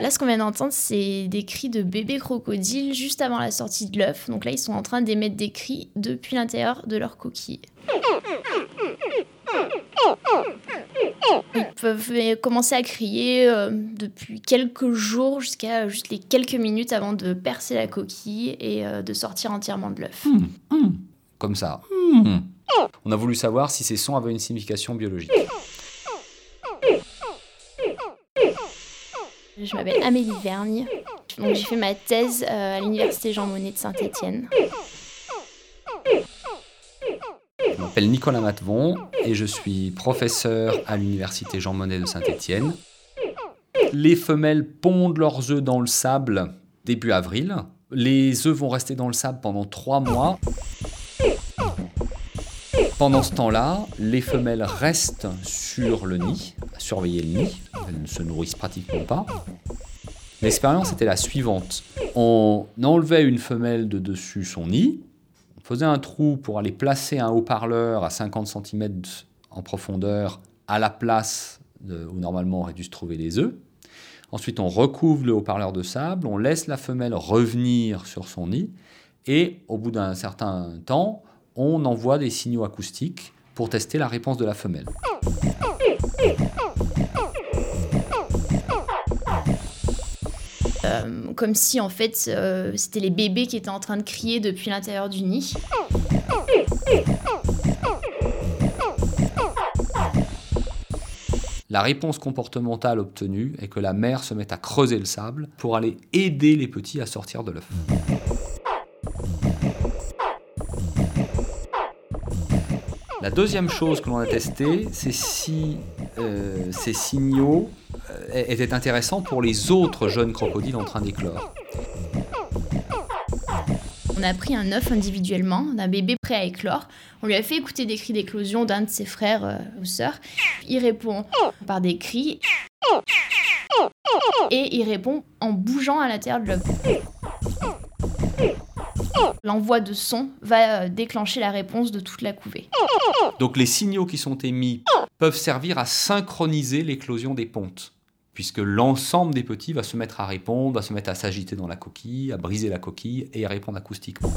Là, ce qu'on vient d'entendre, c'est des cris de bébés crocodiles juste avant la sortie de l'œuf. Donc là, ils sont en train d'émettre des cris depuis l'intérieur de leur coquille. Ils peuvent commencer à crier euh, depuis quelques jours jusqu'à juste les quelques minutes avant de percer la coquille et euh, de sortir entièrement de l'œuf. Comme ça. On a voulu savoir si ces sons avaient une signification biologique. Je m'appelle Amélie Vergne. Donc, j'ai fait ma thèse euh, à l'université Jean Monnet de Saint-Étienne. Je m'appelle Nicolas Matvon et je suis professeur à l'université Jean Monnet de Saint-Étienne. Les femelles pondent leurs œufs dans le sable début avril. Les œufs vont rester dans le sable pendant trois mois. Pendant ce temps-là, les femelles restent sur le nid, à surveiller le nid. Elles ne se nourrissent pratiquement pas. L'expérience était la suivante. On enlevait une femelle de dessus son nid, on faisait un trou pour aller placer un haut-parleur à 50 cm en profondeur à la place où normalement on aurait dû se trouver les œufs. Ensuite, on recouvre le haut-parleur de sable, on laisse la femelle revenir sur son nid, et au bout d'un certain temps, on envoie des signaux acoustiques pour tester la réponse de la femelle. Euh, comme si en fait euh, c'était les bébés qui étaient en train de crier depuis l'intérieur du nid. La réponse comportementale obtenue est que la mère se met à creuser le sable pour aller aider les petits à sortir de l'œuf. La deuxième chose que l'on a testée, c'est si euh, ces signaux euh, étaient intéressants pour les autres jeunes crocodiles en train d'éclore. On a pris un œuf individuellement d'un bébé prêt à éclore. On lui a fait écouter des cris d'éclosion d'un de ses frères euh, ou sœurs. Il répond par des cris et il répond en bougeant à l'intérieur de l'œuf. L'envoi de son va euh, déclencher la réponse de toute la couvée. Donc les signaux qui sont émis peuvent servir à synchroniser l'éclosion des pontes, puisque l'ensemble des petits va se mettre à répondre, va se mettre à s'agiter dans la coquille, à briser la coquille et à répondre acoustiquement.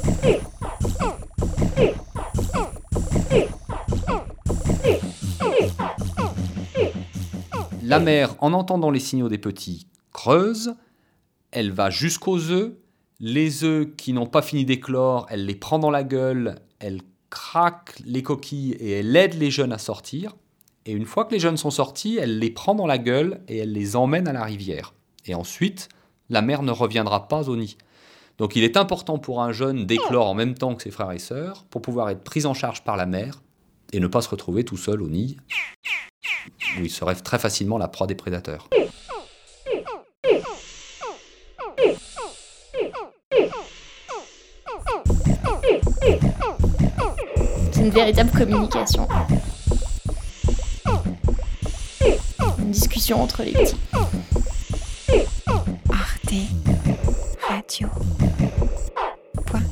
La mère, en entendant les signaux des petits, creuse, elle va jusqu'aux œufs, les œufs qui n'ont pas fini d'éclore, elle les prend dans la gueule, elle craque les coquilles et elle aide les jeunes à sortir. Et une fois que les jeunes sont sortis, elle les prend dans la gueule et elle les emmène à la rivière. Et ensuite, la mère ne reviendra pas au nid. Donc il est important pour un jeune d'éclore en même temps que ses frères et sœurs pour pouvoir être pris en charge par la mère et ne pas se retrouver tout seul au nid où il serait très facilement la proie des prédateurs. Une véritable communication. Une discussion entre les petits. Arte Radio. Point.